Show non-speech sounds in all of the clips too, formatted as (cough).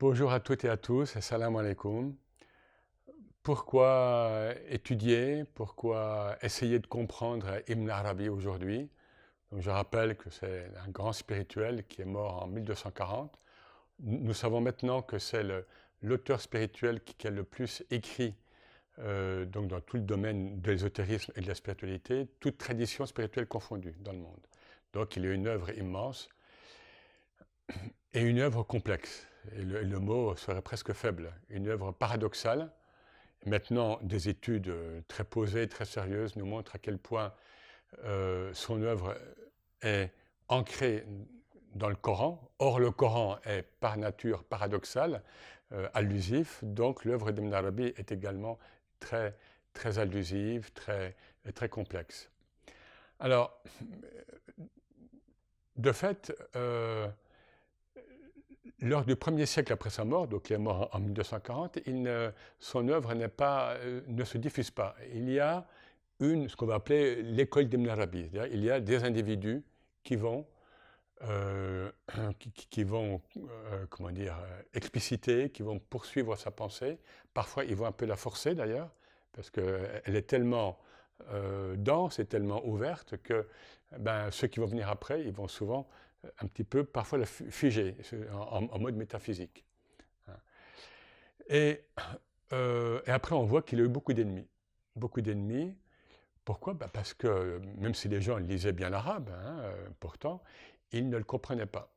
Bonjour à toutes et à tous, assalamu alaikum. Pourquoi étudier, pourquoi essayer de comprendre Ibn Arabi aujourd'hui? Je rappelle que c'est un grand spirituel qui est mort en 1240. Nous savons maintenant que c'est l'auteur spirituel qui, a le plus écrit euh, donc dans tout le domaine de l'ésotérisme et de la spiritualité, toute tradition spirituelle confondue dans le monde. Donc il a une œuvre immense et une œuvre complexe et le, mot serait presque faible, une œuvre paradoxale. Maintenant, des études euh, très posées, très sérieuses nous montrent à quel point euh, son œuvre est ancrée dans le Coran. Or, le Coran est par nature paradoxal, euh, allusif, donc l'œuvre d'Ibn Arabi est également très, très allusive, très, très complexe. Alors, de fait, lors du premier siècle après sa mort, donc il est mort en 1240, son œuvre euh, ne se diffuse pas. Il y a une, ce qu'on va appeler l'école d'Ibn Arabi. Il y a des individus qui vont, euh, (clears throat) qui, vont euh, comment dire, expliciter, qui vont poursuivre sa pensée. Parfois, ils vont un peu la forcer d'ailleurs, parce qu'elle est tellement dense et tellement ouverte que ben, ceux qui vont venir après, ils vont souvent un petit peu, parfois la figer en, mode métaphysique. Hein. Et, euh, et après, on voit qu'il a eu beaucoup d'ennemis. Beaucoup d'ennemis. Pourquoi? Bah, Parce que même si les gens lisaient bien l'arabe, hein, euh, pourtant, ils ne le comprenaient pas.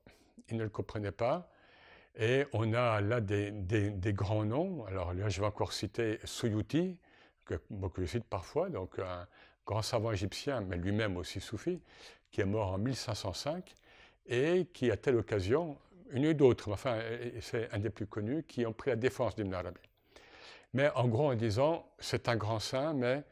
Ils ne le comprenaient pas. Et on a là des, grands noms. Alors là, je vais encore citer Suyuti, que beaucoup citent parfois, donc un grand savant égyptien, mais lui-même aussi soufi, qui est mort en 1505 et qui, à telle occasion, une ou d'autres, enfin, c'est un des plus connus, qui ont pris la défense d'Ibn Arabi. Mais en gros, en disant, c'est un grand saint, mais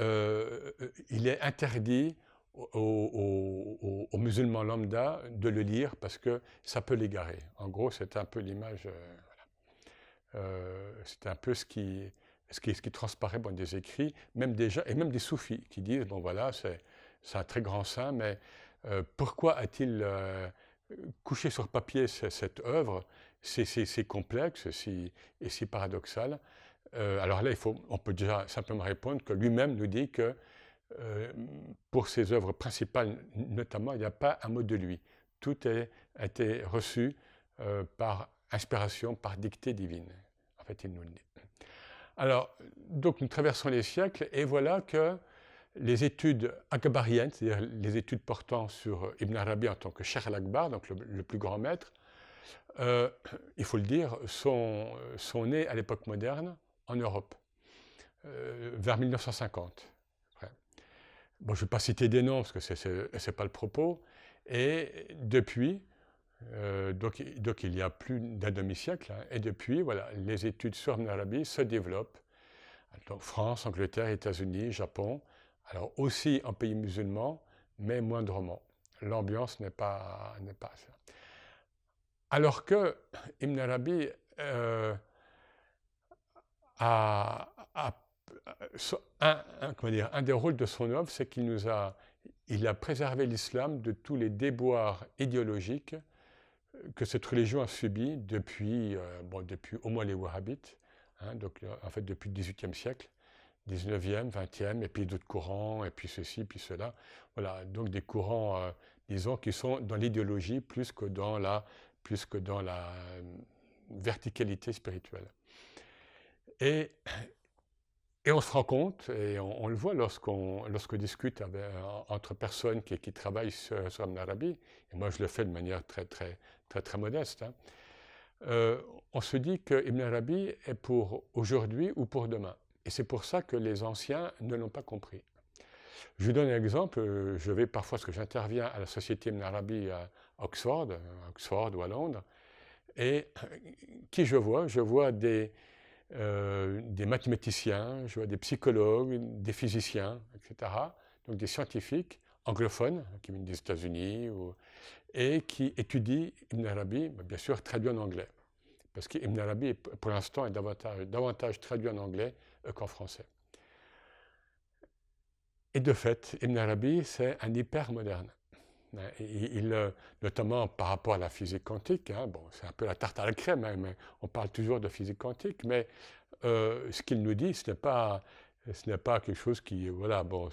euh, il est interdit aux, musulmans lambda de le lire parce que ça peut l'égarer. En gros, c'est un peu l'image, euh, euh, c'est un peu ce qui, ce qui, ce qui transparaît dans des écrits, même déjà, et même des soufis qui disent, bon voilà, c'est un très grand saint, mais euh, pourquoi a-t-il euh, couché sur papier cette, œuvre? C'est complexe et si paradoxal. Euh, alors là, il faut, on peut déjà simplement répondre que lui-même nous dit que pour ses œuvres principales, notamment, il n'y a pas un mot de lui. Tout a été reçu par inspiration, par dictée divine. En fait, il nous le dit. Alors, donc nous traversons les siècles et voilà que les études akbariennes, c'est-à-dire les études portant sur Ibn Arabi en tant que Cheikh al-Akbar, donc le, plus grand maître, euh, il faut le dire, sont, sont nées à l'époque moderne en Europe, euh, vers 1950. Bon, je ne vais pas citer des noms parce que ce n'est pas le propos. Et depuis, euh, donc, donc, il y a plus d'un demi-siècle, hein, et depuis, voilà, les études sur Ibn Arabi se développent. Donc, France, Angleterre, États-Unis, Japon, alors aussi en pays musulman, mais moindrement. L'ambiance n'est pas, n'est. Alors que Ibn Arabi euh, a, un, un, des rôles de son œuvre, c'est qu'il nous a, il a préservé l'islam de tous les déboires idéologiques que cette religion a subis depuis, euh, bon, depuis au moins les wahhabites, hein, donc en fait depuis le XVIIIe siècle, 19e, 20e, et puis d'autres courants, et puis ceci, puis cela. Voilà, donc des courants, euh, disons, qui sont dans l'idéologie plus que dans la, plus que dans la euh, verticalité spirituelle. Et, et on se rend compte, et on, le voit lorsqu'on lorsqu'on discute euh, entre personnes qui, travaillent sur, sur Ibn Arabi, et moi je le fais de manière très, très, très, très modeste, hein, on se dit que Ibn Arabi est pour aujourd'hui ou pour demain. Et c'est pour ça que les anciens ne l'ont pas compris. Je vous donne un exemple. Euh, je vais parfois, parce que j'interviens à la Société Ibn Arabi à Oxford, à Oxford ou à Londres, et (clears throat) qui je vois? Je vois des, euh, des mathématiciens, je vois des psychologues, des physiciens, etc. Donc des scientifiques anglophones qui viennent des États-Unis et qui étudient Ibn Arabi, bien sûr traduit en anglais. Parce qu'Ibn Arabi, pour l'instant, est davantage, traduit en anglais qu'en français. Et de fait, Ibn Arabi, c'est un hyper moderne. Hein, il, euh, notamment par rapport à la physique quantique, hein, bon, c'est un peu la tarte à la crème, hein, mais on parle toujours de physique quantique, mais euh, ce qu'il nous dit, ce n'est pas, ce n'est pas quelque chose qui, voilà, bon,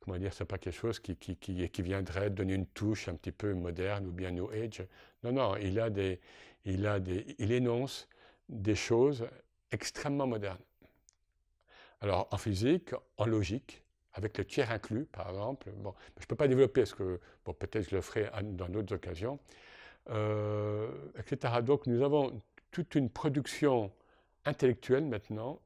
comment dire, c'est pas quelque chose qui, qui, qui, viendrait donner une touche un petit peu moderne ou bien New Age. Non, non, il a des, il a des, il énonce des choses extrêmement modernes. Alors en physique, en logique, avec le tiers inclus, par exemple. Bon, je ne peux pas développer, parce que bon, peut-être je le ferai dans d'autres occasions, euh, etc. Donc nous avons toute une production intellectuelle maintenant,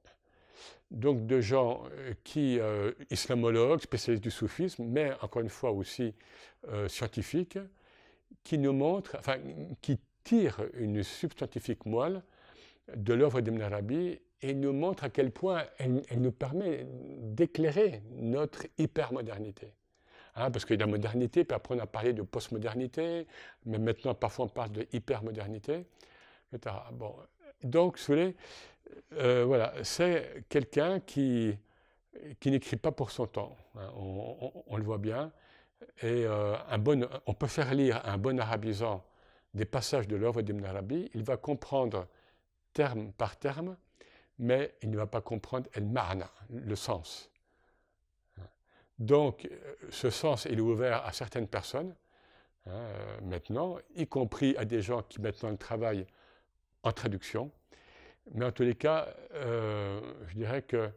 donc de gens euh, qui, euh, islamologues, spécialistes du soufisme, mais encore une fois aussi scientifiques, qui nous montrent, enfin, qui tirent une substantifique moelle de l'œuvre d'Ibn Arabi et nous montre à quel point elle, nous permet d'éclairer notre hypermodernité. Hein, parce a la modernité, puis après on a parlé de postmodernité, mais maintenant parfois on parle de hypermodernité, etc. Donc, vous euh, voilà, c'est quelqu'un qui, qui n'écrit pas pour son temps, hein, on, le voit bien, et euh, un bon, on peut faire lire un bon arabisant des passages de l'œuvre d'Ibn Arabi, il va comprendre terme par terme mais il ne va pas comprendre el le sens. Donc, euh, ce sens, est ouvert à certaines personnes, hein, euh, maintenant, y compris à des gens qui maintenant travaillent en traduction. Mais en tous les cas, euh, je dirais que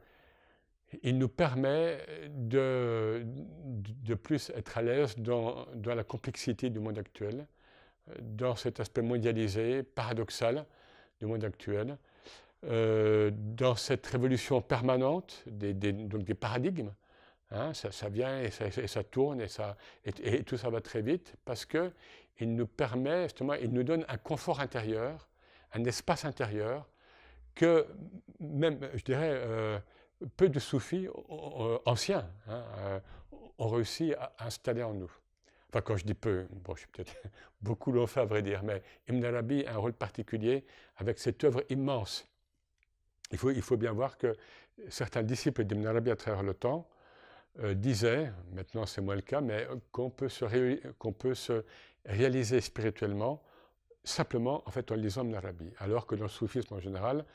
il nous permet de, de plus être à l'aise dans, la complexité du monde actuel, dans cet aspect mondialisé, paradoxal du monde actuel, euh, dans cette révolution permanente des, donc des paradigmes. Hein, ça, vient et ça, tourne et, ça, et, tout ça va très vite parce qu'il nous permet, justement, il nous donne un confort intérieur, un espace intérieur que même, je dirais, euh, peu de soufis anciens hein, euh, ont réussi à installer en nous. Enfin, quand je dis peu, bon, je suis peut-être (laughs) beaucoup l'ont fait à vrai dire, mais Ibn Arabi a un rôle particulier avec cette œuvre immense il faut, bien voir que certains disciples d'Ibn Arabi à travers le temps euh, disaient, maintenant c'est moins le cas, mais qu'on peut, se réaliser spirituellement simplement en fait en lisant Ibn Arabi. Alors que dans le soufisme en général,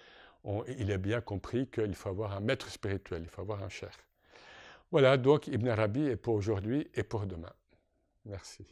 il est bien compris qu'il faut avoir un maître spirituel, il faut avoir un cher. Voilà, donc Ibn Arabi est pour aujourd'hui et pour demain. Merci.